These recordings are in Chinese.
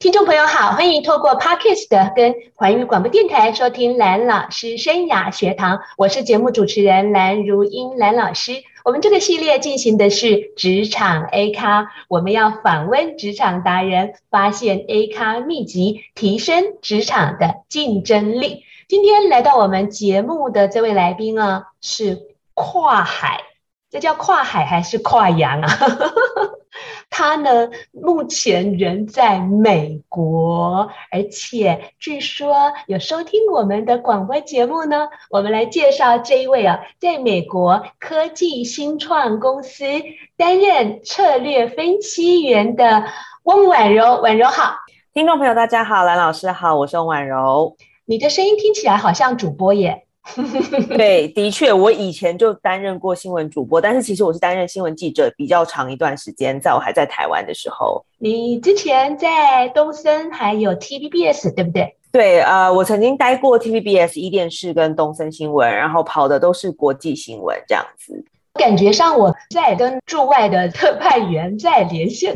听众朋友好，欢迎透过 Podcast 跟环宇广播电台收听蓝老师生涯学堂，我是节目主持人蓝如英蓝老师。我们这个系列进行的是职场 A 咖，我们要访问职场达人，发现 A 咖秘籍，提升职场的竞争力。今天来到我们节目的这位来宾啊，是跨海，这叫跨海还是跨洋啊？他呢，目前人在美国，而且据说有收听我们的广播节目呢。我们来介绍这一位啊，在美国科技新创公司担任策略分析员的翁婉柔。婉柔好，听众朋友大家好，蓝老师好，我是翁婉柔。你的声音听起来好像主播耶。对，的确，我以前就担任过新闻主播，但是其实我是担任新闻记者比较长一段时间，在我还在台湾的时候。你之前在东森还有 TVBS 对不对？对，呃，我曾经待过 TVBS 一电视跟东森新闻，然后跑的都是国际新闻这样子。感觉上我在跟驻外的特派员在连线，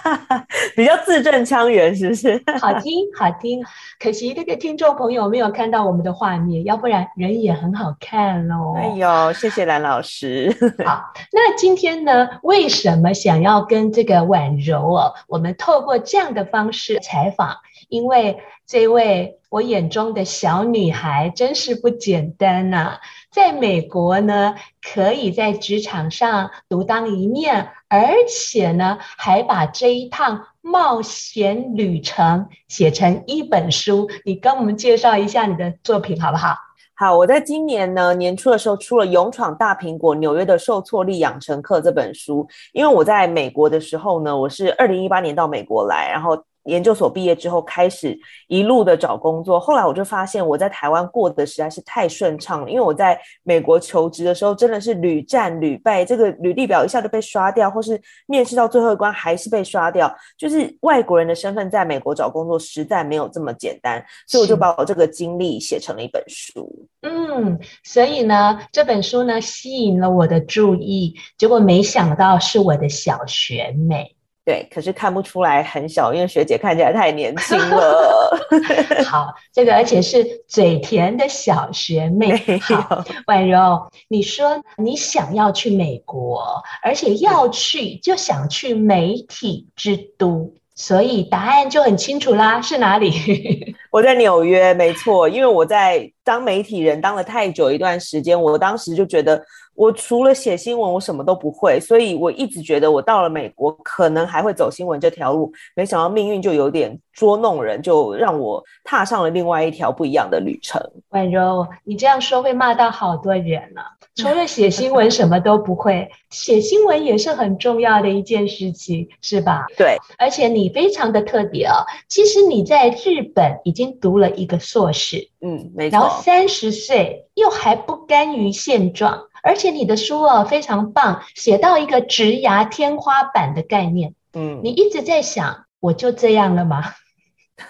比较字正腔圆，是不是？好听，好听。可惜这个听众朋友没有看到我们的画面，要不然人也很好看哦。哎呦，谢谢蓝老师。好，那今天呢，为什么想要跟这个婉柔哦，我们透过这样的方式采访？因为这位我眼中的小女孩真是不简单呐、在美国呢，可以在职场上独当一面，而且呢，还把这一趟冒险旅程写成一本书。你跟我们介绍一下你的作品好不好？好，我在今年呢年初的时候出了《勇闯大苹果：纽约的受挫力养成课》这本书，因为我在美国的时候呢，我是二零一八年到美国来，然后。研究所毕业之后，开始一路的找工作。后来我就发现，我在台湾过得实在是太顺畅了。因为我在美国求职的时候，真的是屡战屡败，这个履历表一下就被刷掉，或是面试到最后一关还是被刷掉。就是外国人的身份在美国找工作实在没有这么简单，所以我就把我这个经历写成了一本书。嗯，所以呢，这本书呢吸引了我的注意，结果没想到是我的小学妹。对，可是看不出来很小，因为学姐看起来太年轻了。好，这个而且是嘴甜的小学妹。好，婉柔，你说你想要去美国，而且要去就想去媒体之都，所以答案就很清楚啦，是哪里？我在纽约，没错，因为我在当媒体人当了太久一段时间，我当时就觉得。我除了写新闻，我什么都不会，所以我一直觉得我到了美国可能还会走新闻这条路，没想到命运就有点捉弄人，就让我踏上了另外一条不一样的旅程。婉柔，你这样说会骂到好多人呢、啊。除了写新闻 什么都不会，写新闻也是很重要的一件事情，是吧？对，而且你非常的特别哦。其实你在日本已经读了一个硕士，嗯，没错。然后三十岁又还不甘于现状。而且你的书哦非常棒，写到一个职涯天花板的概念。嗯，你一直在想，我就这样了吗？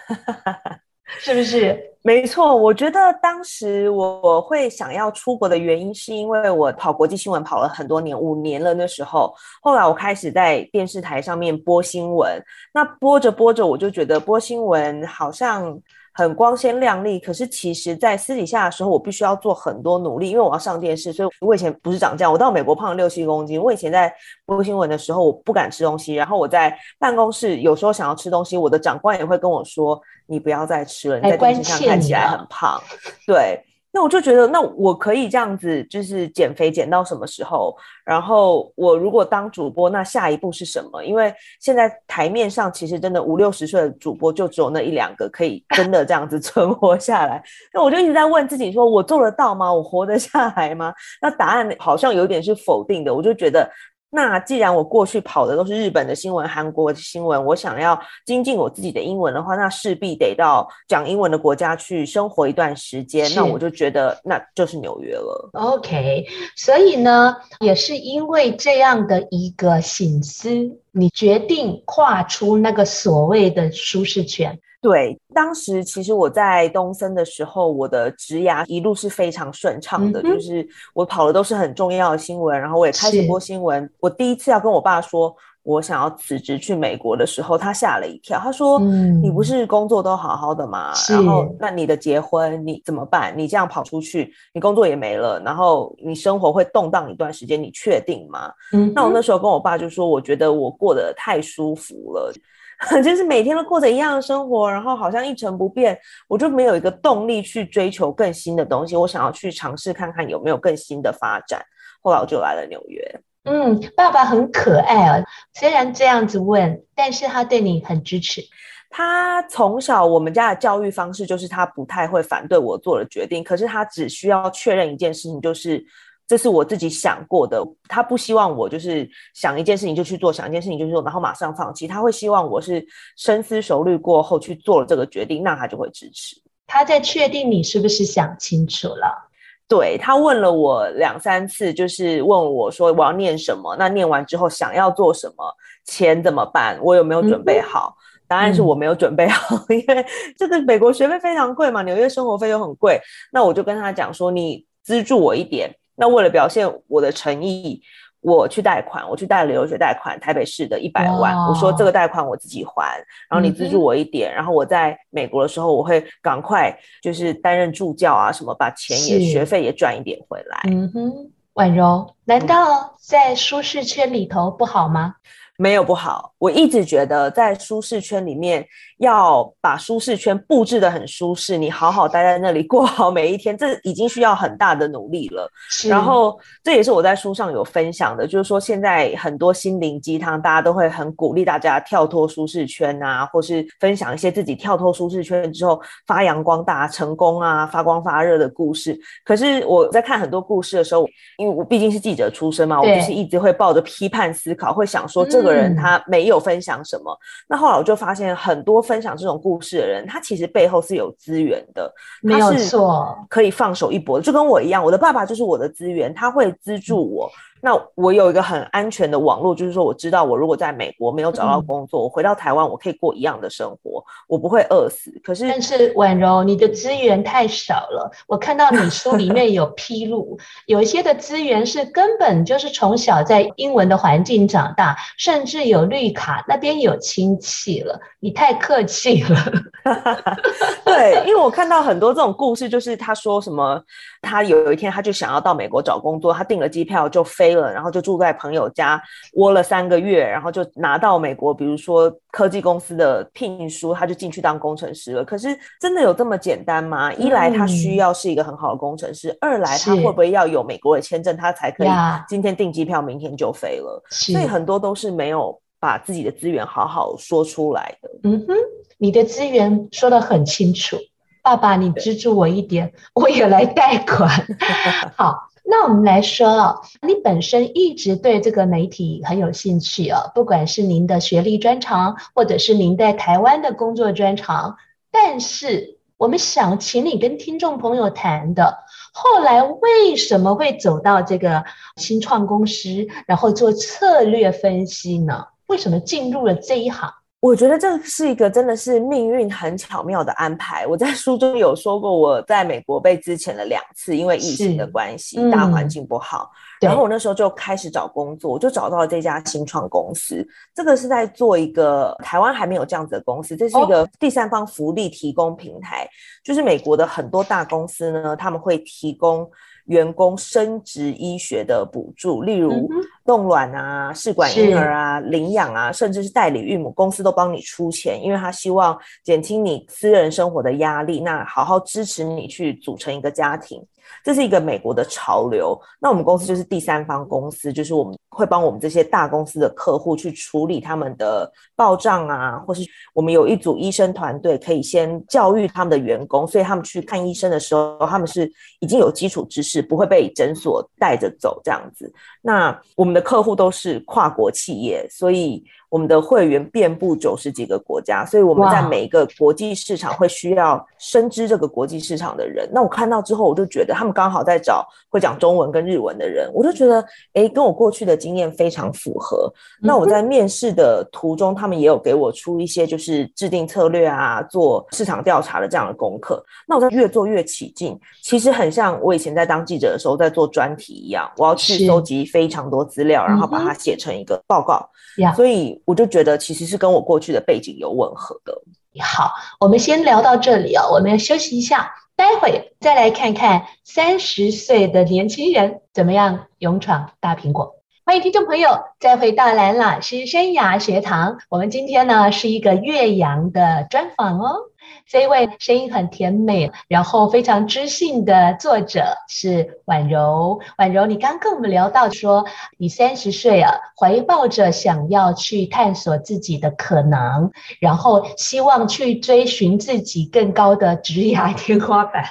是不是？没错，我觉得当时我会想要出国的原因，是因为我跑国际新闻跑了很多年，五年了那时候。后来我开始在电视台上面播新闻，那播着播着，我就觉得播新闻好像。很光鲜亮丽，可是其实，在私底下的时候，我必须要做很多努力，因为我要上电视。所以我以前不是长这样，我到美国胖了六七公斤。我以前在播新闻的时候，我不敢吃东西，然后我在办公室有时候想要吃东西，我的长官也会跟我说：“你不要再吃了，你在电视上看起来很胖。”对。那我就觉得，那我可以这样子，就是减肥减到什么时候？然后我如果当主播，那下一步是什么？因为现在台面上其实真的五六十岁的主播就只有那一两个可以真的这样子 存活下来。那我就一直在问自己说，我做得到吗？我活得下来吗？那答案好像有点是否定的。我就觉得。那既然我过去跑的都是日本的新闻、韩国的新闻，我想要精进我自己的英文的话，那势必得到讲英文的国家去生活一段时间。那我就觉得那就是纽约了。OK，所以呢，也是因为这样的一个醒思，你决定跨出那个所谓的舒适圈。对，当时其实我在东森的时候，我的职涯一路是非常顺畅的，嗯、就是我跑的都是很重要的新闻，然后我也开始播新闻。我第一次要跟我爸说。我想要辞职去美国的时候，他吓了一跳。他说：“嗯、你不是工作都好好的吗？然后那你的结婚你怎么办？你这样跑出去，你工作也没了，然后你生活会动荡一段时间，你确定吗？”嗯，那我那时候跟我爸就说：“我觉得我过得太舒服了，就是每天都过着一样的生活，然后好像一成不变，我就没有一个动力去追求更新的东西。我想要去尝试看看有没有更新的发展。后来我就来了纽约。”嗯，爸爸很可爱啊。虽然这样子问，但是他对你很支持。他从小我们家的教育方式就是他不太会反对我做的决定，可是他只需要确认一件事情，就是这是我自己想过的。他不希望我就是想一件事情就去做，想一件事情就去做，然后马上放弃。他会希望我是深思熟虑过后去做了这个决定，那他就会支持。他在确定你是不是想清楚了。对，他问了我两三次，就是问我说我要念什么，那念完之后想要做什么，钱怎么办，我有没有准备好？嗯、答案是我没有准备好，嗯、因为这个美国学费非常贵嘛，纽约生活费又很贵。那我就跟他讲说，你资助我一点，那为了表现我的诚意。我去贷款，我去贷了留学贷款，台北市的一百万。我说这个贷款我自己还，然后你资助我一点，然后我在美国的时候，我会赶快就是担任助教啊什么，把钱也学费也赚一点回来。嗯哼，婉柔，难道在舒适圈里头不好吗？没有不好，我一直觉得在舒适圈里面要把舒适圈布置的很舒适，你好好待在那里过好每一天，这已经需要很大的努力了。是然后这也是我在书上有分享的，就是说现在很多心灵鸡汤，大家都会很鼓励大家跳脱舒适圈啊，或是分享一些自己跳脱舒适圈之后发扬光大、成功啊、发光发热的故事。可是我在看很多故事的时候，因为我毕竟是记者出身嘛，我就是一直会抱着批判思考，会想说这个。人他没有分享什么，嗯、那后来我就发现很多分享这种故事的人，他其实背后是有资源的，没有错，可以放手一搏，就跟我一样，我的爸爸就是我的资源，他会资助我。嗯那我有一个很安全的网络，就是说我知道我如果在美国没有找到工作，嗯、我回到台湾我可以过一样的生活，我不会饿死。可是，但是婉柔，你的资源太少了。我看到你书里面有披露，有一些的资源是根本就是从小在英文的环境长大，甚至有绿卡，那边有亲戚了。你太客气了。对，因为我看到很多这种故事，就是他说什么，他有一天他就想要到美国找工作，他订了机票就飞。了，然后就住在朋友家窝了三个月，然后就拿到美国，比如说科技公司的聘书，他就进去当工程师了。可是真的有这么简单吗？一来他需要是一个很好的工程师，嗯、二来他会不会要有美国的签证，他才可以今天订机票，明天就飞了？所以很多都是没有把自己的资源好好说出来的。嗯哼，你的资源说的很清楚，爸爸，你资助我一点，我也来贷款。好。那我们来说哦，你本身一直对这个媒体很有兴趣哦，不管是您的学历专长，或者是您在台湾的工作专长，但是我们想请你跟听众朋友谈的，后来为什么会走到这个新创公司，然后做策略分析呢？为什么进入了这一行？我觉得这是一个真的是命运很巧妙的安排。我在 书中有说过，我在美国被之前了两次，因为疫情的关系，嗯、大环境不好。然后我那时候就开始找工作，我就找到了这家新创公司。这个是在做一个台湾还没有这样子的公司，这是一个第三方福利提供平台，哦、就是美国的很多大公司呢，他们会提供。员工生殖医学的补助，例如冻卵啊、试管婴儿啊、领养啊，甚至是代理孕母，公司都帮你出钱，因为他希望减轻你私人生活的压力，那好好支持你去组成一个家庭。这是一个美国的潮流。那我们公司就是第三方公司，就是我们会帮我们这些大公司的客户去处理他们的报账啊，或是我们有一组医生团队，可以先教育他们的员工，所以他们去看医生的时候，他们是已经有基础知识，不会被诊所带着走这样子。那我们的客户都是跨国企业，所以我们的会员遍布九十几个国家，所以我们在每一个国际市场会需要深知这个国际市场的人。那我看到之后，我就觉得他们刚好在找会讲中文跟日文的人，我就觉得，哎，跟我过去的经验非常符合。那我在面试的途中，他们也有给我出一些就是制定策略啊、做市场调查的这样的功课。那我在越做越起劲，其实很像我以前在当记者的时候在做专题一样，我要去收集非常多资料，然后把它写成一个报告。所以我就觉得其实是跟我过去的背景有吻合的。好，我们先聊到这里哦，我们要休息一下，待会再来看看三十岁的年轻人怎么样勇闯大苹果。欢迎听众朋友再回到蓝老师生涯学堂，我们今天呢是一个岳阳的专访哦。这一位声音很甜美，然后非常知性的作者是婉柔。婉柔，你刚跟我们聊到说，你三十岁啊，怀抱着想要去探索自己的可能，然后希望去追寻自己更高的职业 天花板，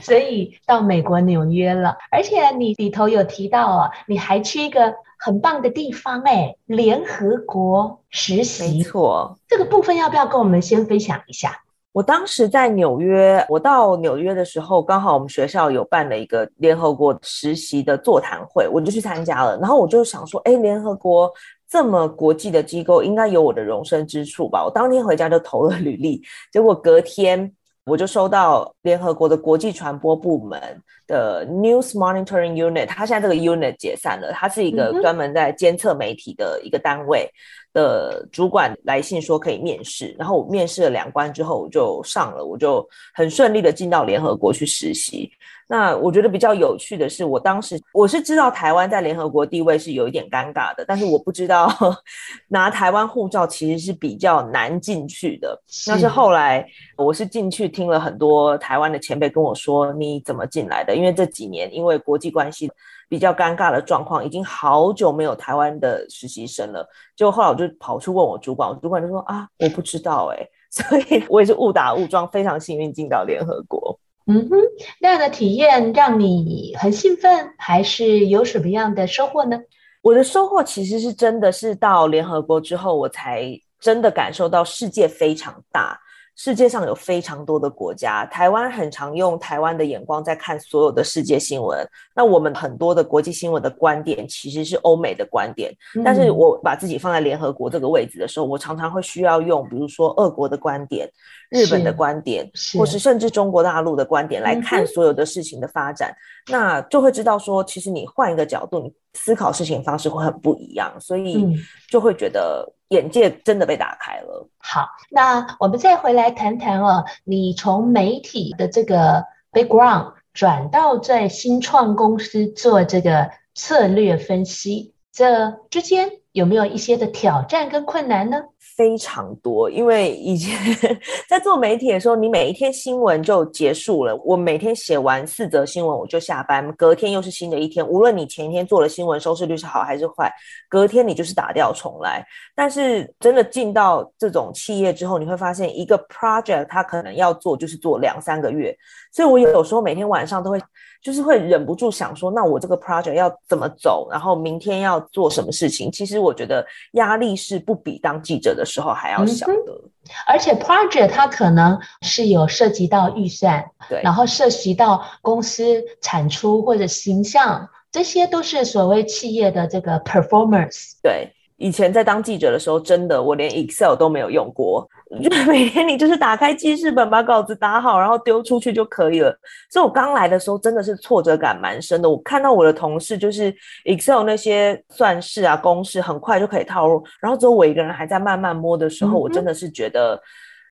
所以到美国纽约了。而且你里头有提到啊，你还去一个很棒的地方哎，联合国实习。没错，这个部分要不要跟我们先分享一下？我当时在纽约，我到纽约的时候，刚好我们学校有办了一个联合国实习的座谈会，我就去参加了。然后我就想说，哎，联合国这么国际的机构，应该有我的容身之处吧？我当天回家就投了履历，结果隔天我就收到联合国的国际传播部门的 News Monitoring Unit，它现在这个 unit 解散了，它是一个专门在监测媒体的一个单位。嗯的主管来信说可以面试，然后我面试了两关之后我就上了，我就很顺利的进到联合国去实习。那我觉得比较有趣的是，我当时我是知道台湾在联合国地位是有一点尴尬的，但是我不知道 拿台湾护照其实是比较难进去的。但是后来我是进去听了很多台湾的前辈跟我说，你怎么进来的？因为这几年因为国际关系。比较尴尬的状况，已经好久没有台湾的实习生了。就后来我就跑去问我主管，我主管就说啊，我不知道哎、欸，所以我也是误打误撞，非常幸运进到联合国。嗯哼，那样的体验让你很兴奋，还是有什么样的收获呢？我的收获其实是真的是到联合国之后，我才真的感受到世界非常大。世界上有非常多的国家，台湾很常用台湾的眼光在看所有的世界新闻。那我们很多的国际新闻的观点其实是欧美的观点，嗯、但是我把自己放在联合国这个位置的时候，我常常会需要用，比如说俄国的观点、日本的观点，或是甚至中国大陆的观点来看所有的事情的发展，嗯、那就会知道说，其实你换一个角度，你思考事情方式会很不一样，所以就会觉得。眼界真的被打开了。好，那我们再回来谈谈哦，你从媒体的这个 background 转到在新创公司做这个策略分析，这之间有没有一些的挑战跟困难呢？非常多，因为以前 在做媒体的时候，你每一天新闻就结束了。我每天写完四则新闻，我就下班，隔天又是新的一天。无论你前一天做的新闻收视率是好还是坏，隔天你就是打掉重来。但是真的进到这种企业之后，你会发现一个 project 它可能要做就是做两三个月，所以我有时候每天晚上都会。就是会忍不住想说，那我这个 project 要怎么走？然后明天要做什么事情？其实我觉得压力是不比当记者的时候还要小的。嗯、而且 project 它可能是有涉及到预算，对，然后涉及到公司产出或者形象，这些都是所谓企业的这个 performance。对。以前在当记者的时候，真的我连 Excel 都没有用过，就每天你就是打开记事本，把稿子打好，然后丢出去就可以了。所以我刚来的时候真的是挫折感蛮深的。我看到我的同事就是 Excel 那些算式啊、公式很快就可以套入，然后只有我一个人还在慢慢摸的时候，嗯、我真的是觉得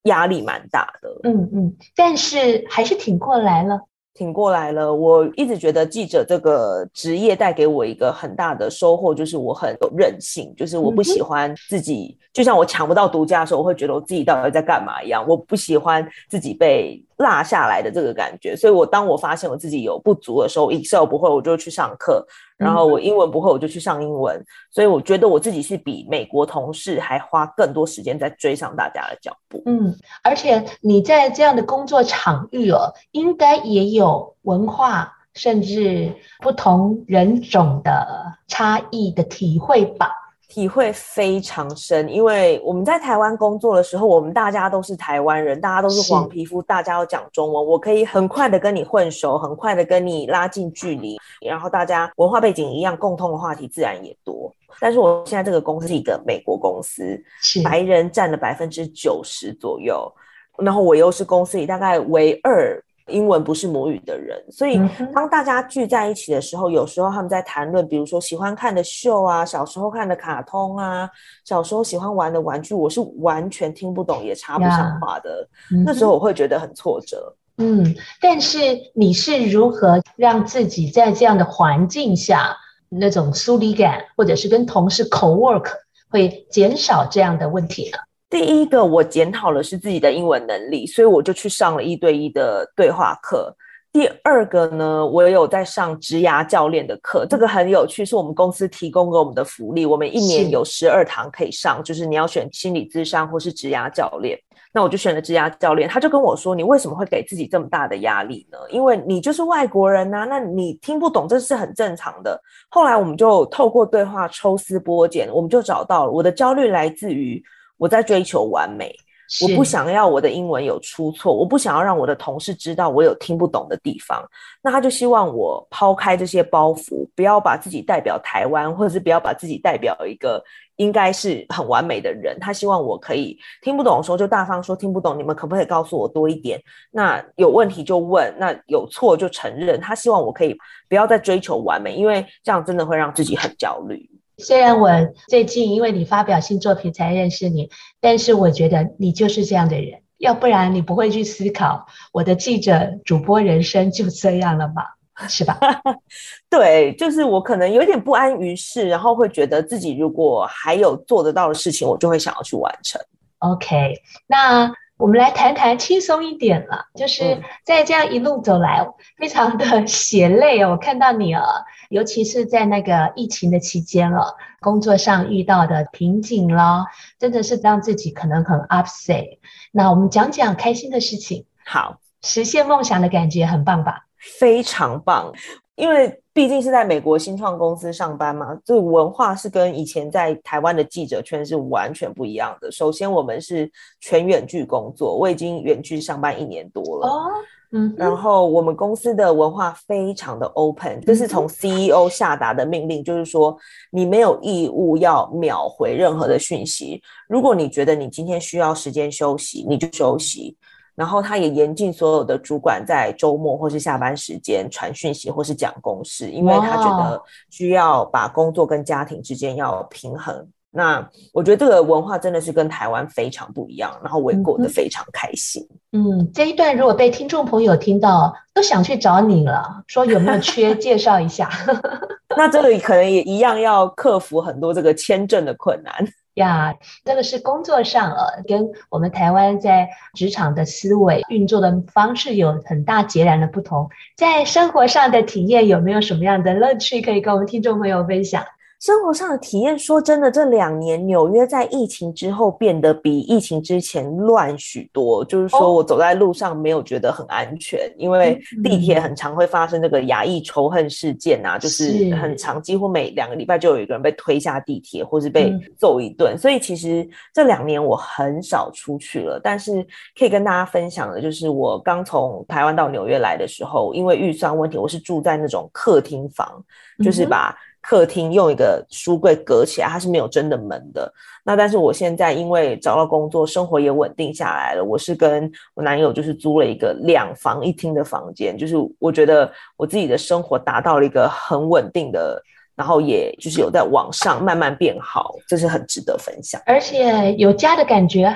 压力蛮大的。嗯嗯，但是还是挺过来了。挺过来了，我一直觉得记者这个职业带给我一个很大的收获，就是我很有韧性，就是我不喜欢自己，嗯、就像我抢不到独家的时候，我会觉得我自己到底在干嘛一样，我不喜欢自己被落下来的这个感觉，所以我当我发现我自己有不足的时候，Excel 不会，我就去上课；然后我英文不会，我就去上英文。所以我觉得我自己是比美国同事还花更多时间在追上大家的脚步。嗯，而且你在这样的工作场域哦，应该也有文化甚至不同人种的差异的体会吧？体会非常深，因为我们在台湾工作的时候，我们大家都是台湾人，大家都是黄皮肤，大家要讲中文，我可以很快的跟你混熟，很快的跟你拉近距离，然后大家文化背景一样，共通的话题自然也多。但是我现在这个公司是一个美国公司，白人占了百分之九十左右，然后我又是公司里大概唯二。英文不是母语的人，所以当大家聚在一起的时候，有时候他们在谈论，比如说喜欢看的秀啊，小时候看的卡通啊，小时候喜欢玩的玩具，我是完全听不懂，也插不上话的。Yeah. 那时候我会觉得很挫折。嗯，但是你是如何让自己在这样的环境下，那种疏离感，或者是跟同事 co-work 会减少这样的问题呢？第一个，我检讨了是自己的英文能力，所以我就去上了一对一的对话课。第二个呢，我也有在上职涯教练的课，这个很有趣，是我们公司提供给我们的福利。我们一年有十二堂可以上，就是你要选心理咨商或是职涯教练。那我就选了职涯教练，他就跟我说：“你为什么会给自己这么大的压力呢？因为你就是外国人呐、啊，那你听不懂这是很正常的。”后来我们就透过对话抽丝剥茧，我们就找到了我的焦虑来自于。我在追求完美，我不想要我的英文有出错，我不想要让我的同事知道我有听不懂的地方。那他就希望我抛开这些包袱，不要把自己代表台湾，或者是不要把自己代表一个应该是很完美的人。他希望我可以听不懂的时候就大方说听不懂，你们可不可以告诉我多一点？那有问题就问，那有错就承认。他希望我可以不要再追求完美，因为这样真的会让自己很焦虑。虽然我最近因为你发表新作品才认识你，但是我觉得你就是这样的人，要不然你不会去思考我的记者主播人生就这样了吗，是吧？对，就是我可能有点不安于世，然后会觉得自己如果还有做得到的事情，我就会想要去完成。OK，那我们来谈谈轻松一点了，就是在这样一路走来，非常的 血泪哦，我看到你啊。尤其是在那个疫情的期间了，工作上遇到的瓶颈了，真的是让自己可能很 upset。那我们讲讲开心的事情。好，实现梦想的感觉很棒吧？非常棒，因为毕竟是在美国新创公司上班嘛，这个文化是跟以前在台湾的记者圈是完全不一样的。首先，我们是全远距工作，我已经远距上班一年多了。哦嗯，然后我们公司的文化非常的 open，这是从 CEO 下达的命令，就是说你没有义务要秒回任何的讯息。如果你觉得你今天需要时间休息，你就休息。然后他也严禁所有的主管在周末或是下班时间传讯息或是讲公事，因为他觉得需要把工作跟家庭之间要平衡。那我觉得这个文化真的是跟台湾非常不一样，然后我也过得非常开心。嗯，这一段如果被听众朋友听到，都想去找你了，说有没有缺 介绍一下。那这里可能也一样要克服很多这个签证的困难呀。这个是工作上啊，跟我们台湾在职场的思维运作的方式有很大截然的不同。在生活上的体验有没有什么样的乐趣可以跟我们听众朋友分享？生活上的体验，说真的，这两年纽约在疫情之后变得比疫情之前乱许多。就是说我走在路上没有觉得很安全，哦、因为地铁很常会发生这个亚裔仇恨事件啊，就是很常，几乎每两个礼拜就有一个人被推下地铁，或是被揍一顿。所以其实这两年我很少出去了。但是可以跟大家分享的就是，我刚从台湾到纽约来的时候，因为预算问题，我是住在那种客厅房，就是把。客厅用一个书柜隔起来，它是没有真的门的。那但是我现在因为找到工作，生活也稳定下来了。我是跟我男友就是租了一个两房一厅的房间，就是我觉得我自己的生活达到了一个很稳定的。然后也就是有在网上慢慢变好，这是很值得分享，而且有家的感觉。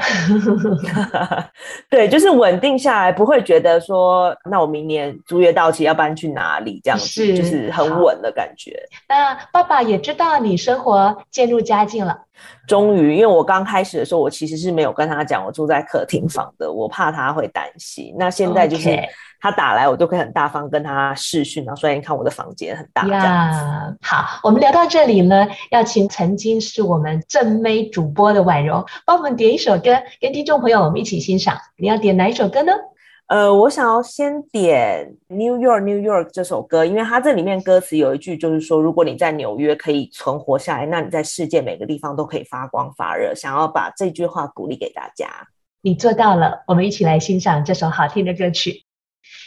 对，就是稳定下来，不会觉得说，那我明年租约到期要搬去哪里这样子，是就是很稳的感觉。那爸爸也知道你生活渐入佳境了。终于，因为我刚开始的时候，我其实是没有跟他讲我住在客厅房的，我怕他会担心。那现在就是。他打来，我都可以很大方跟他视讯，然后说：“你看我的房间很大。”呀，好，我们聊到这里呢，要请曾经是我们正妹主播的婉柔帮我们点一首歌，跟听众朋友我们一起欣赏。你要点哪一首歌呢？呃，我想要先点《New York, New York》这首歌，因为它这里面歌词有一句就是说，如果你在纽约可以存活下来，那你在世界每个地方都可以发光发热。想要把这句话鼓励给大家，你做到了。我们一起来欣赏这首好听的歌曲。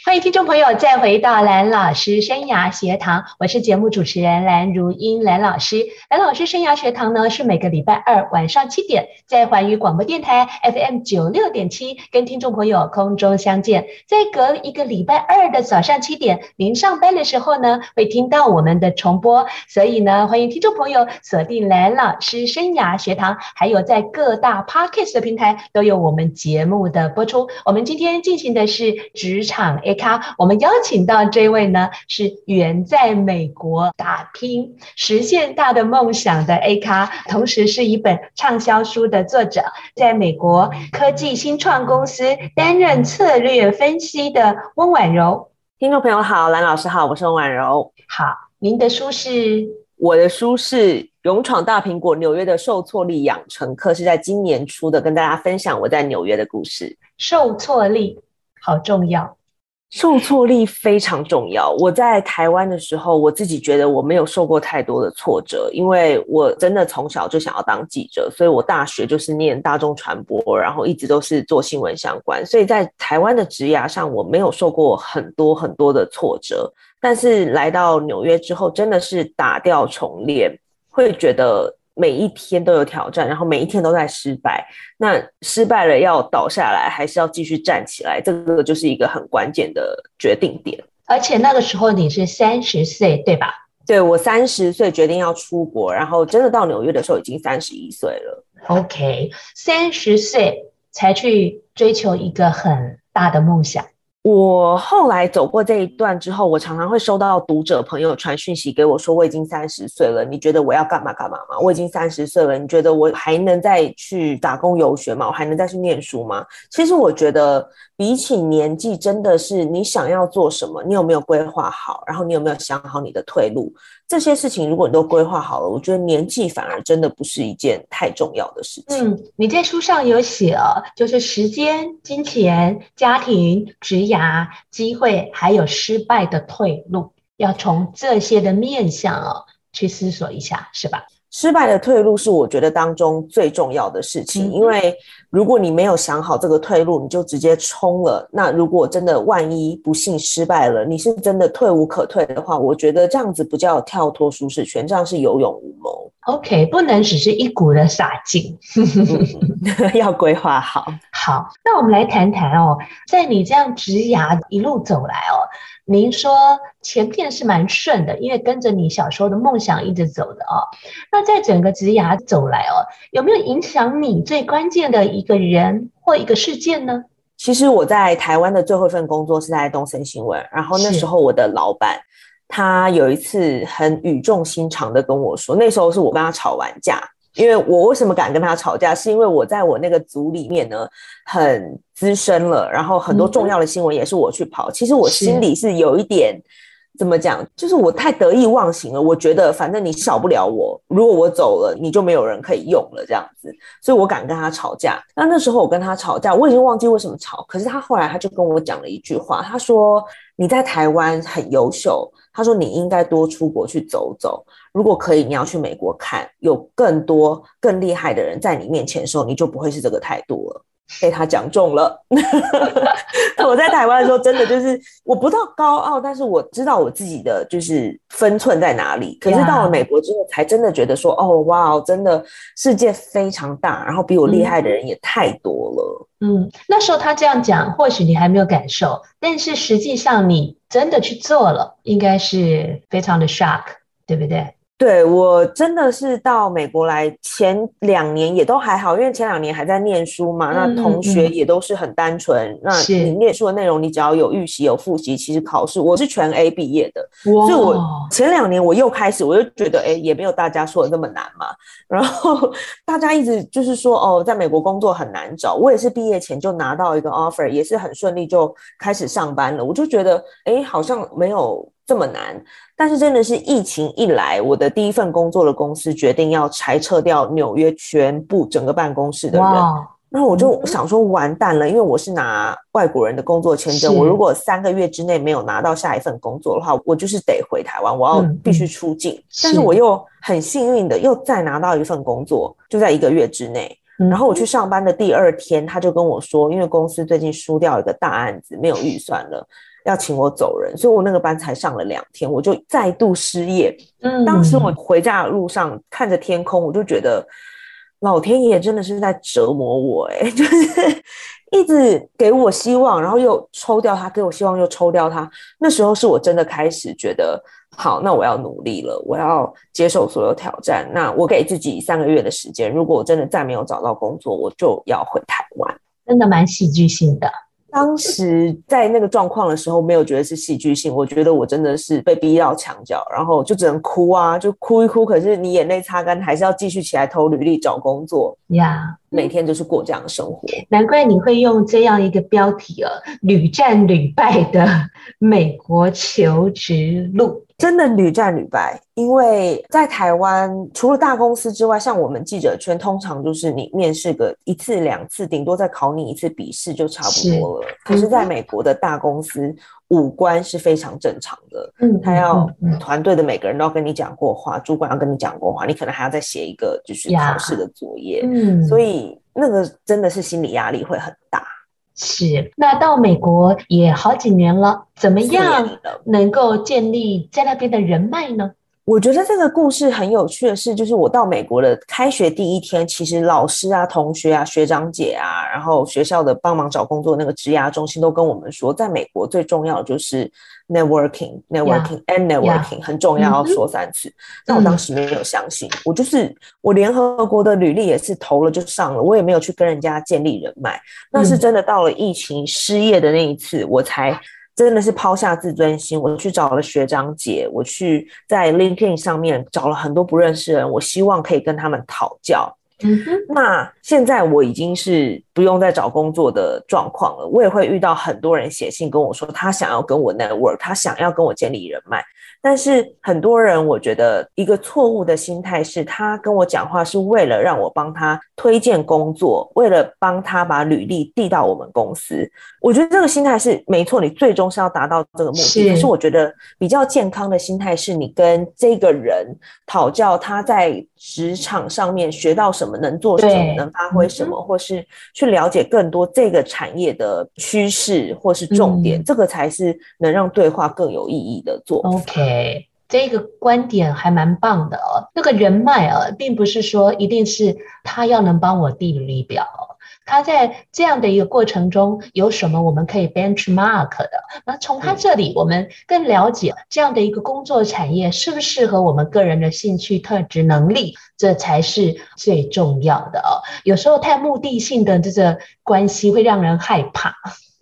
欢迎听众朋友再回到蓝老师生涯学堂，我是节目主持人蓝如英蓝老师。蓝老师生涯学堂呢，是每个礼拜二晚上七点在环宇广播电台 FM 九六点七跟听众朋友空中相见。在隔一个礼拜二的早上七点，您上班的时候呢，会听到我们的重播。所以呢，欢迎听众朋友锁定蓝老师生涯学堂，还有在各大 Podcast 的平台都有我们节目的播出。我们今天进行的是职场 A 咖，我们邀请到这位呢，是远在美国打拼、实现大的梦想的 A 咖，同时是一本畅销书的作者，在美国科技新创公司担任策略分析的温婉柔。听众朋友好，蓝老师好，我是温婉柔。好，您的书是？我的书是《勇闯大苹果：纽约的受挫力养成课》，是在今年出的，跟大家分享我在纽约的故事。受挫力好重要。受挫力非常重要。我在台湾的时候，我自己觉得我没有受过太多的挫折，因为我真的从小就想要当记者，所以我大学就是念大众传播，然后一直都是做新闻相关。所以在台湾的职涯上，我没有受过很多很多的挫折。但是来到纽约之后，真的是打掉重练，会觉得。每一天都有挑战，然后每一天都在失败。那失败了要倒下来，还是要继续站起来？这个就是一个很关键的决定点。而且那个时候你是三十岁，对吧？对，我三十岁决定要出国，然后真的到纽约的时候已经三十一岁了。OK，三十岁才去追求一个很大的梦想。我后来走过这一段之后，我常常会收到读者朋友传讯息给我，说我已经三十岁了，你觉得我要干嘛干嘛吗？我已经三十岁了，你觉得我还能再去打工游学吗？我还能再去念书吗？其实我觉得，比起年纪，真的是你想要做什么，你有没有规划好，然后你有没有想好你的退路。这些事情，如果你都规划好了，我觉得年纪反而真的不是一件太重要的事情。嗯，你在书上有写哦，就是时间、金钱、家庭、职涯、机会，还有失败的退路，要从这些的面向哦去思索一下，是吧？失败的退路是我觉得当中最重要的事情，嗯、因为如果你没有想好这个退路，你就直接冲了。那如果真的万一不幸失败了，你是真的退无可退的话，我觉得这样子不叫跳脱舒适圈，这样是有勇无谋。OK，不能只是一股的洒劲，要规划好。好，那我们来谈谈哦，在你这样职涯一路走来哦。您说前面是蛮顺的，因为跟着你小时候的梦想一直走的哦。那在整个职涯走来哦，有没有影响你最关键的一个人或一个事件呢？其实我在台湾的最后一份工作是在东森新闻，然后那时候我的老板他有一次很语重心长的跟我说，那时候是我跟他吵完架。因为我为什么敢跟他吵架，是因为我在我那个组里面呢，很资深了，然后很多重要的新闻也是我去跑。嗯、其实我心里是有一点，怎么讲，就是我太得意忘形了。我觉得反正你少不了我，如果我走了，你就没有人可以用了这样子，所以我敢跟他吵架。那那时候我跟他吵架，我已经忘记为什么吵，可是他后来他就跟我讲了一句话，他说你在台湾很优秀。他说：“你应该多出国去走走，如果可以，你要去美国看，有更多更厉害的人在你面前的时候，你就不会是这个态度了。”被他讲中了。我在台湾的时候，真的就是我不到高傲，但是我知道我自己的就是分寸在哪里。可是到了美国之后，才真的觉得说：“ Yeah. 哦，哇，真的世界非常大，然后比我厉害的人也太多了。”嗯，那时候他这样讲，或许你还没有感受，但是实际上你真的去做了，应该是非常的 shock，对不对？对，我真的是到美国来前两年也都还好，因为前两年还在念书嘛，嗯、那同学也都是很单纯。嗯、那你念书的内容，你只要有预习有复习，其实考试我是全 A 毕业的。哇所以我前两年我又开始，我就觉得哎，也没有大家说的那么难嘛。然后大家一直就是说哦，在美国工作很难找，我也是毕业前就拿到一个 offer，也是很顺利就开始上班了。我就觉得哎，好像没有。这么难，但是真的是疫情一来，我的第一份工作的公司决定要裁撤掉纽约全部整个办公室的人，Wow. 那我就想说，完蛋了，因为我是拿外国人的工作签证，我如果三个月之内没有拿到下一份工作的话，我就是得回台湾，我要必须出境。但是我又很幸运的又再拿到一份工作，就在一个月之内。然后我去上班的第二天，他就跟我说，因为公司最近输掉一个大案子，没有预算了，要请我走人，所以我那个班才上了两天，我就再度失业。嗯，当时我回家的路上看着天空，我就觉得。老天爷真的是在折磨我哎，就是一直给我希望，然后又抽掉它，给我希望又抽掉它。那时候是我真的开始觉得，好，那我要努力了，我要接受所有挑战。那我给自己三个月的时间，如果我真的再没有找到工作，我就要回台湾。真的蛮戏剧性的。当时在那个状况的时候，没有觉得是戏剧性，我觉得我真的是被逼到墙角，然后就只能哭啊，就哭一哭。可是你眼泪擦干，还是要继续起来投履历找工作呀。Yeah. 每天就是过这样的生活。难怪你会用这样一个标题啊，屡战屡败的美国求职路。真的屡战屡败，因为在台湾，除了大公司之外，像我们记者圈，通常就是你面试个一次两次，顶多再考你一次笔试就差不多了。是可是，在美国的大公司，五官是非常正常的。嗯，他要团队的每个人都要跟你讲过话，主管要跟你讲过话，你可能还要再写一个就是考试的作业。嗯，所以那个真的是心理压力会很大。是，那到美国也好几年了，怎么样能够建立在那边的人脉呢？我觉得这个故事很有趣的是，就是我到美国的开学第一天，其实老师啊、同学啊、学长姐啊，然后学校的帮忙找工作那个职涯中心都跟我们说，在美国最重要的就是 networking、networking Yeah. and networking，很重要，要说三次。那、mm hmm. 我当时没有相信，我就是我联合国的履历也是投了就上了，我也没有去跟人家建立人脉。那是真的到了疫情失业的那一次，我才。真的是抛下自尊心，我去找了学长姐，我去在 LinkedIn 上面找了很多不认识的人，我希望可以跟他们讨教。嗯哼，那现在我已经是不用再找工作的状况了，我也会遇到很多人写信跟我说，他想要跟我 network，他想要跟我建立人脉。但是很多人，我觉得一个错误的心态是，他跟我讲话是为了让我帮他推荐工作，为了帮他把履历递到我们公司。我觉得这个心态是没错，你最终是要达到这个目的。是。可是我觉得比较健康的心态是你跟这个人讨教他在职场上面学到什么，能做什么，能发挥什么，嗯、或是去了解更多这个产业的趋势或是重点，嗯、这个才是能让对话更有意义的做法。OK。哎，这个观点还蛮棒的哦。那个人脉啊，并不是说一定是他要能帮我递履历表，他在这样的一个过程中有什么我们可以 benchmark 的？那从他这里，我们更了解这样的一个工作产业适不适合我们个人的兴趣、特质、能力，这才是最重要的哦。有时候太目的性的这个关系会让人害怕。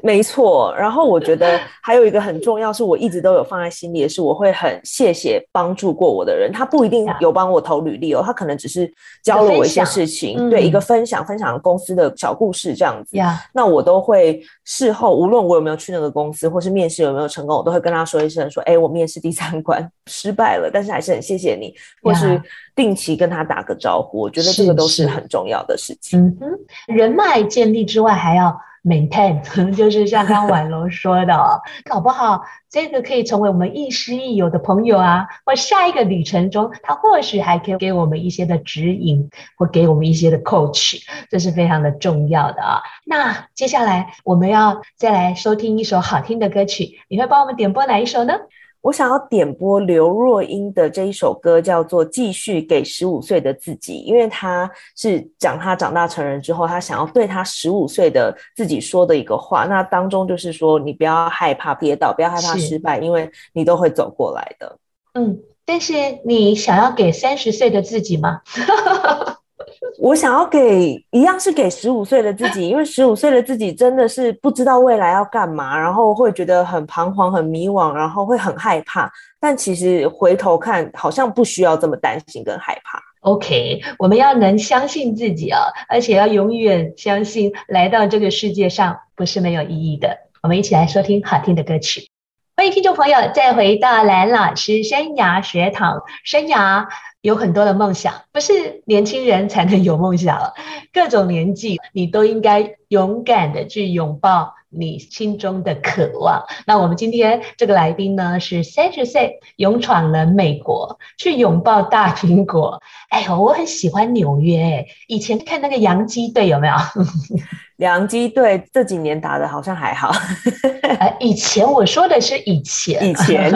没错，然后我觉得还有一个很重要，是我一直都有放在心里的是，我会很谢谢帮助过我的人。他不一定有帮我投履历哦，他可能只是教了我一些事情，嗯、对一个分享，分享公司的小故事这样子。那我都会事后，无论我有没有去那个公司，或是面试有没有成功，我都会跟他说一声，说，哎，我面试第三关 失败了，但是还是很谢谢你，或是定期跟他打个招呼。我觉得这个都是很重要的事情。嗯哼，人脉建立之外，还要。Maintain 就是像刚婉柔说的，哦，搞不好这个可以成为我们亦师亦友的朋友啊，或下一个旅程中，他或许还可以给我们一些的指引，或给我们一些的 coach，这是非常的重要的啊，那接下来我们要再来收听一首好听的歌曲，你会帮我们点播哪一首呢？我想要点播刘若英的这一首歌，叫做《继续给十五岁的自己》，因为他是讲他长大成人之后，他想要对他十五岁的自己说的一个话。那当中就是说，你不要害怕跌倒，不要害怕失败，因为你都会走过来的。嗯，但是你想要给三十岁的自己吗？我想要给一样是给十五岁的自己，因为十五岁的自己真的是不知道未来要干嘛，然后会觉得很彷徨、很迷惘，然后会很害怕。但其实回头看，好像不需要这么担心跟害怕。OK，我们要能相信自己啊，而且要永远相信来到这个世界上不是没有意义的。我们一起来收听好听的歌曲。欢迎听众朋友再回到蓝老师生涯学堂。生涯有很多的梦想，不是年轻人才能有梦想，各种年纪你都应该勇敢的去拥抱你心中的渴望。那我们今天这个来宾呢，是三十岁勇闯了美国，去拥抱大苹果。哎呦，我很喜欢纽约，以前看那个洋基队有没有？洋基队这几年打的好像还好，呃，以前我说的是以前，以前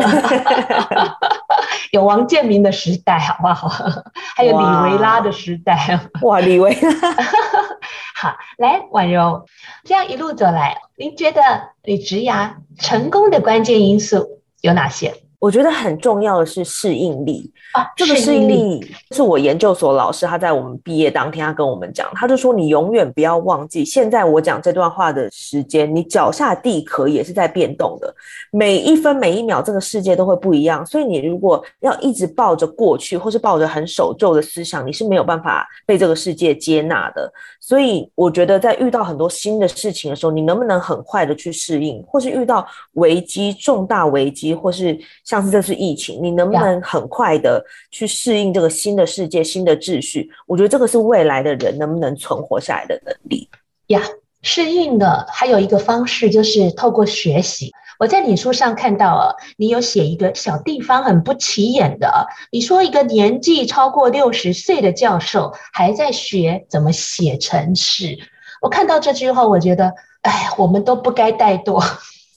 有王建民的时代，好不好？还有李维拉的时代，哇，李维拉，好，来婉柔，这样一路走来，您觉得你职涯成功的关键因素有哪些？我觉得很重要的是适应力啊，这个适应力是我研究所老师他在我们毕业当天他跟我们讲，他就说，你永远不要忘记，现在我讲这段话的时间，你脚下地壳也是在变动的，每一分每一秒这个世界都会不一样，所以你如果要一直抱着过去或是抱着很守旧的思想，你是没有办法被这个世界接纳的。所以我觉得在遇到很多新的事情的时候，你能不能很快的去适应，或是遇到危机、重大危机，或是像是这次疫情，你能不能很快的去适应这个新的世界、新的秩序？我觉得这个是未来的人能不能存活下来的能力呀。适应的还有一个方式就是透过学习。我在你书上看到啊，你有写一个小地方很不起眼的，你说一个年纪超过六十岁的教授还在学怎么写程式。我看到这句话，我觉得，哎，我们都不该怠惰。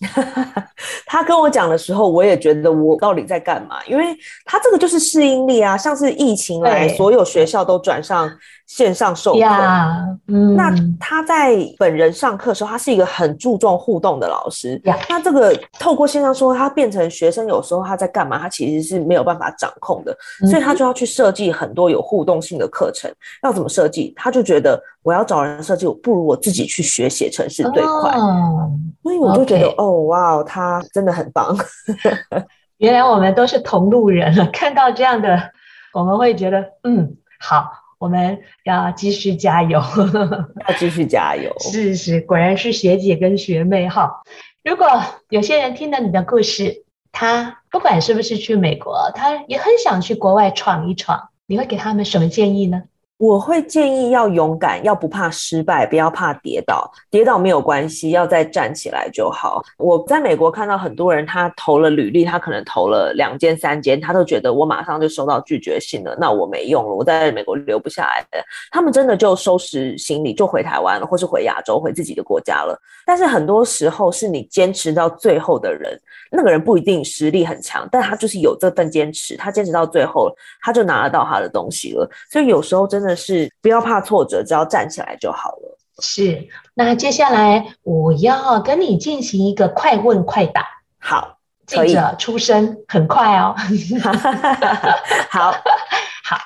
他跟我讲的时候，我也觉得我到底在干嘛？因为他这个就是适应力啊，像是疫情来，所有学校都转上线上授课。嗯，那他在本人上课的时候，他是一个很注重互动的老师。那这个透过线上说，他变成学生有时候他在干嘛，他其实是没有办法掌控的，所以他就要去设计很多有互动性的课程。嗯、要怎么设计？他就觉得我要找人设计，我不如我自己去学写程式最快。Oh, 所以我就觉得，哦，哇哦，他真的很棒。原来我们都是同路人了，看到这样的，我们会觉得，嗯，好。我们要继续加油，要继续加油。是是，果然是学姐跟学妹哈。如果有些人听了你的故事，他不管是不是去美国，他也很想去国外闯一闯，你会给他们什么建议呢？我会建议要勇敢，要不怕失败，不要怕跌倒。跌倒没有关系，要再站起来就好。我在美国看到很多人，他投了履历，他可能投了两间、三间，他都觉得我马上就收到拒绝信了，那我没用了，我在美国留不下来的。他们真的就收拾行李就回台湾了，或是回亚洲，回自己的国家了。但是很多时候是你坚持到最后的人，那个人不一定实力很强，但他就是有这份坚持，他坚持到最后，他就拿得到他的东西了。所以有时候真的。是不要怕挫折，只要站起来就好了。是，那接下来我要跟你进行一个快问快答。好，记者出身很快哦。好好，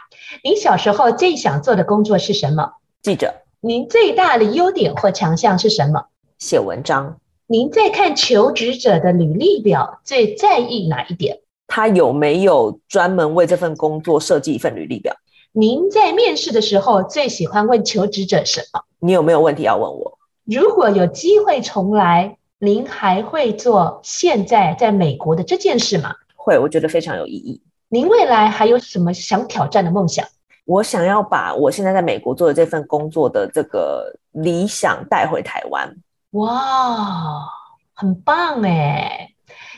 您小时候最想做的工作是什么？记者。您最大的优点或强项是什么？写文章。您在看求职者的履历表，最在意哪一点？他有没有专门为这份工作设计一份履历表？您在面试的时候最喜欢问求职者什么？你有没有问题要问我？如果有机会重来，您还会做现在在美国的这件事吗？会，我觉得非常有意义。您未来还有什么想挑战的梦想？我想要把我现在在美国做的这份工作的这个理想带回台湾。哇，很棒哎！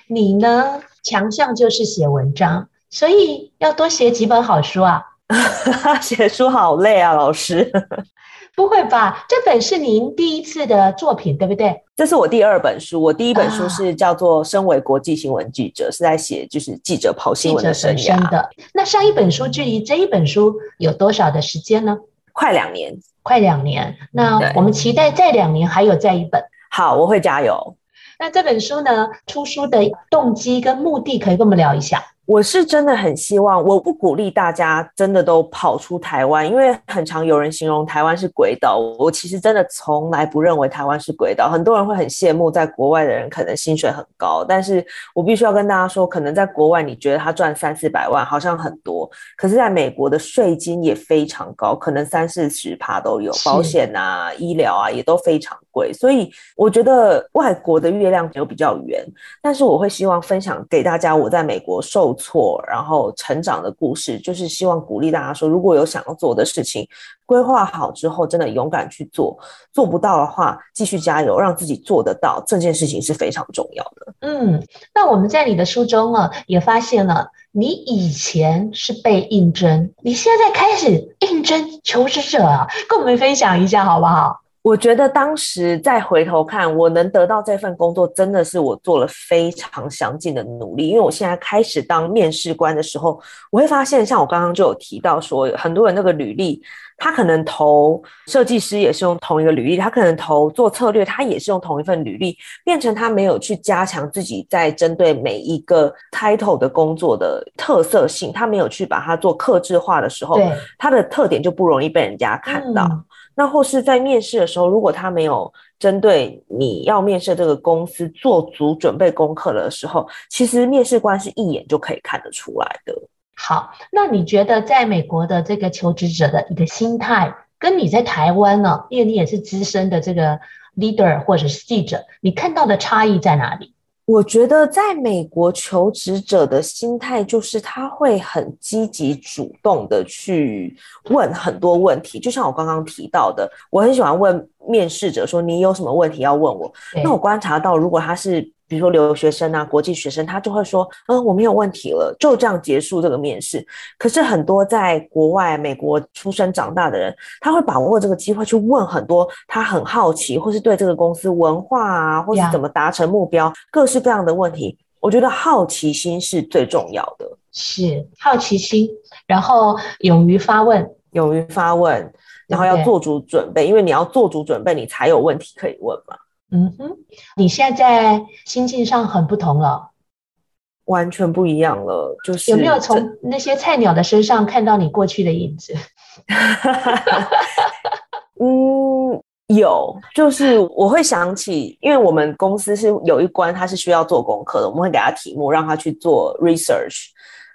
你呢？强项就是写文章，所以要多写几本好书啊。写书好累啊，老师。不会吧？这本是您第一次的作品，对不对？这是我第二本书。我第一本书是叫做《身为国际新闻记者》，是在写就是记者跑新闻的生涯的。那上一本书距离这一本书有多少的时间呢？快两年，快两年。那我们期待再两年还有再一本。好，我会加油。那这本书呢，出书的动机跟目的，可以跟我们聊一下。我是真的很希望，我不鼓励大家真的都跑出台湾，因为很常有人形容台湾是鬼岛。我其实真的从来不认为台湾是鬼岛。很多人会很羡慕在国外的人可能薪水很高，但是我必须要跟大家说，可能在国外你觉得他赚三四百万好像很多，可是在美国的税金也非常高，可能三四十趴都有，保险啊、医疗啊也都非常贵。所以我觉得外国的月亮有比较圆，但是我会希望分享给大家我在美国受错，然后成长的故事，就是希望鼓励大家说，如果有想要做的事情，规划好之后，真的勇敢去做。做不到的话，继续加油，让自己做得到。这件事情是非常重要的。嗯，那我们在你的书中啊，也发现了你以前是被应征，你现在开始应征求职者啊，跟我们分享一下好不好？我觉得当时再回头看，我能得到这份工作，真的是我做了非常详尽的努力。因为我现在开始当面试官的时候，我会发现，像我刚刚就有提到说，很多人那个履历，他可能投设计师也是用同一个履历，他可能投做策略，他也是用同一份履历，变成他没有去加强自己在针对每一个 title 的工作的特色性，他没有去把它做克制化的时候，对，他的特点就不容易被人家看到。嗯那或是在面试的时候，如果他没有针对你要面试这个公司做足准备功课的时候，其实面试官是一眼就可以看得出来的。好，那你觉得在美国的这个求职者的一个心态，跟你在台湾呢？因为你也是资深的这个 leader 或者是记者，你看到的差异在哪里？我觉得在美国求职者的心态就是他会很积极主动的去问很多问题，就像我刚刚提到的，我很喜欢问面试者说，你有什么问题要问我？那我观察到，如果他是。比如说留学生啊，国际学生，他就会说，嗯，我没有问题了，就这样结束这个面试。可是很多在国外美国出生长大的人，他会把握这个机会去问很多他很好奇，或是对这个公司文化啊，或是怎么达成目标，各式各样的问题。我觉得好奇心是最重要的，是好奇心，然后勇于发问，勇于发问，然后要做足准备，因为你要做足准备，你才有问题可以问嘛。嗯哼，你现在心境上很不同了，完全不一样了。就是有没有从那些菜鸟的身上看到你过去的影子？嗯，有，就是我会想起，因为我们公司是有一关，他是需要做功课的，我们会给他题目，让他去做 research。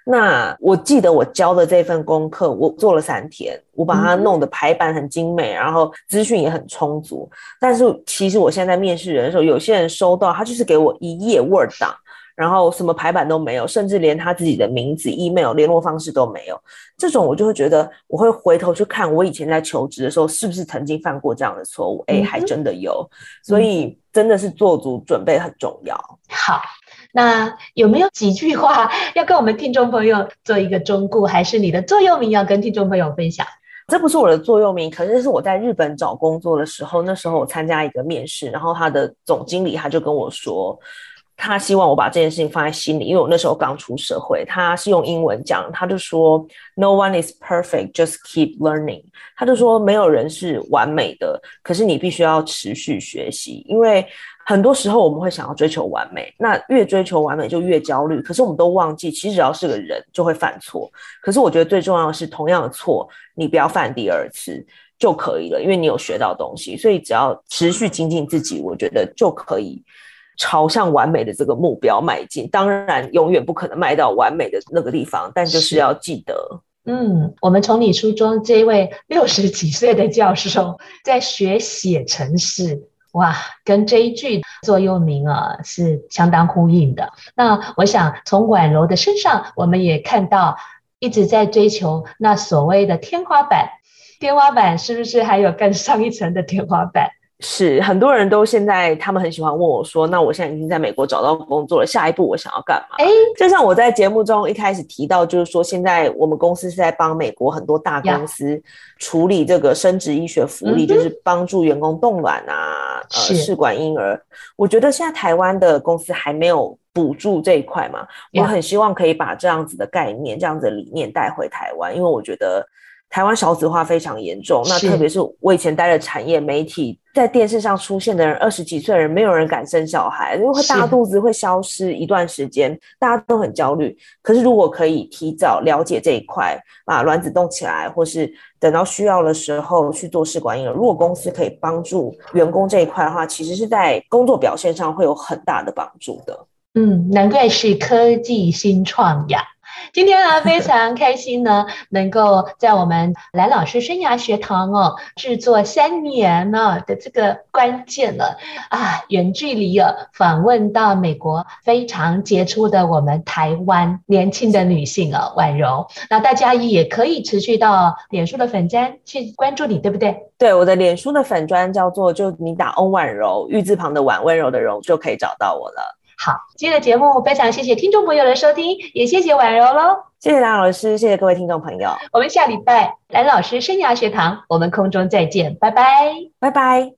那我记得我交的这份功课，我做了三天，我把它弄得排版很精美，然后资讯也很充足。但是其实我现在在面试人的时候，有些人收到他就是给我一页 Word 档，然后什么排版都没有，甚至连他自己的名字、email、联络方式都没有。这种我就会觉得，我会回头去看我以前在求职的时候，是不是曾经犯过这样的错误？哎，还真的有。所以真的是做足准备很重要。好。那有没有几句话 要跟我们听众朋友做一个忠告，还是你的座右铭要跟听众朋友分享？这不是我的座右铭，可是是我在日本找工作的时候，那时候我参加一个面试，然后他的总经理他就跟我说，他希望我把这件事情放在心里，因为我那时候刚出社会。他是用英文讲，他就说，No one is perfect, just keep learning。他就说，没有人是完美的，可是你必须要持续学习，因为。很多时候我们会想要追求完美，那越追求完美就越焦虑。可是我们都忘记，其实只要是个人就会犯错。可是我觉得最重要的是，同样的错你不要犯第二次就可以了，因为你有学到东西。所以只要持续精进自己，我觉得就可以朝向完美的这个目标迈进。当然，永远不可能迈到完美的那个地方，但就是要记得，嗯，我们从你书中这一位六十几岁的教授在学写程式。哇，跟这一句座右铭啊是相当呼应的。那我想从婉柔的身上，我们也看到一直在追求那所谓的天花板。天花板是不是还有更上一层的天花板？是很多人都现在，他们很喜欢问我说：“那我现在已经在美国找到工作了，下一步我想要干嘛？”哎，就像我在节目中一开始提到，就是说现在我们公司是在帮美国很多大公司处理这个生殖医学福利，就是帮助员工冻卵啊，呃，试管婴儿。我觉得现在台湾的公司还没有补助这一块嘛，我很希望可以把这样子的概念、这样子的理念带回台湾，因为我觉得。台湾少子化非常严重，那特别是我以前待的产业媒体。在电视上出现的人，二十几岁的人，没有人敢生小孩，因为会大肚子会消失一段时间，大家都很焦虑。可是如果可以提早了解这一块，把卵子冻起来，或是等到需要的时候去做试管婴儿，如果公司可以帮助员工这一块的话，其实是在工作表现上会有很大的帮助的。嗯，难怪是科技新创呀。今天啊，非常开心呢，能够在我们蓝老师生涯学堂哦制作三年呢的这个关键了啊，远距离啊访问到美国非常杰出的我们台湾年轻的女性啊，婉柔。那大家也可以持续到脸书的粉专去关注你，对不对？对，我的脸书的粉专叫做就你打翁婉柔，玉字旁的婉，温柔的柔就可以找到我了。好，今天的节目非常谢谢听众朋友的收听，也谢谢婉柔喽。谢谢蓝老师，谢谢各位听众朋友。我们下礼拜蓝老师生涯学堂，我们空中再见，拜拜，拜拜。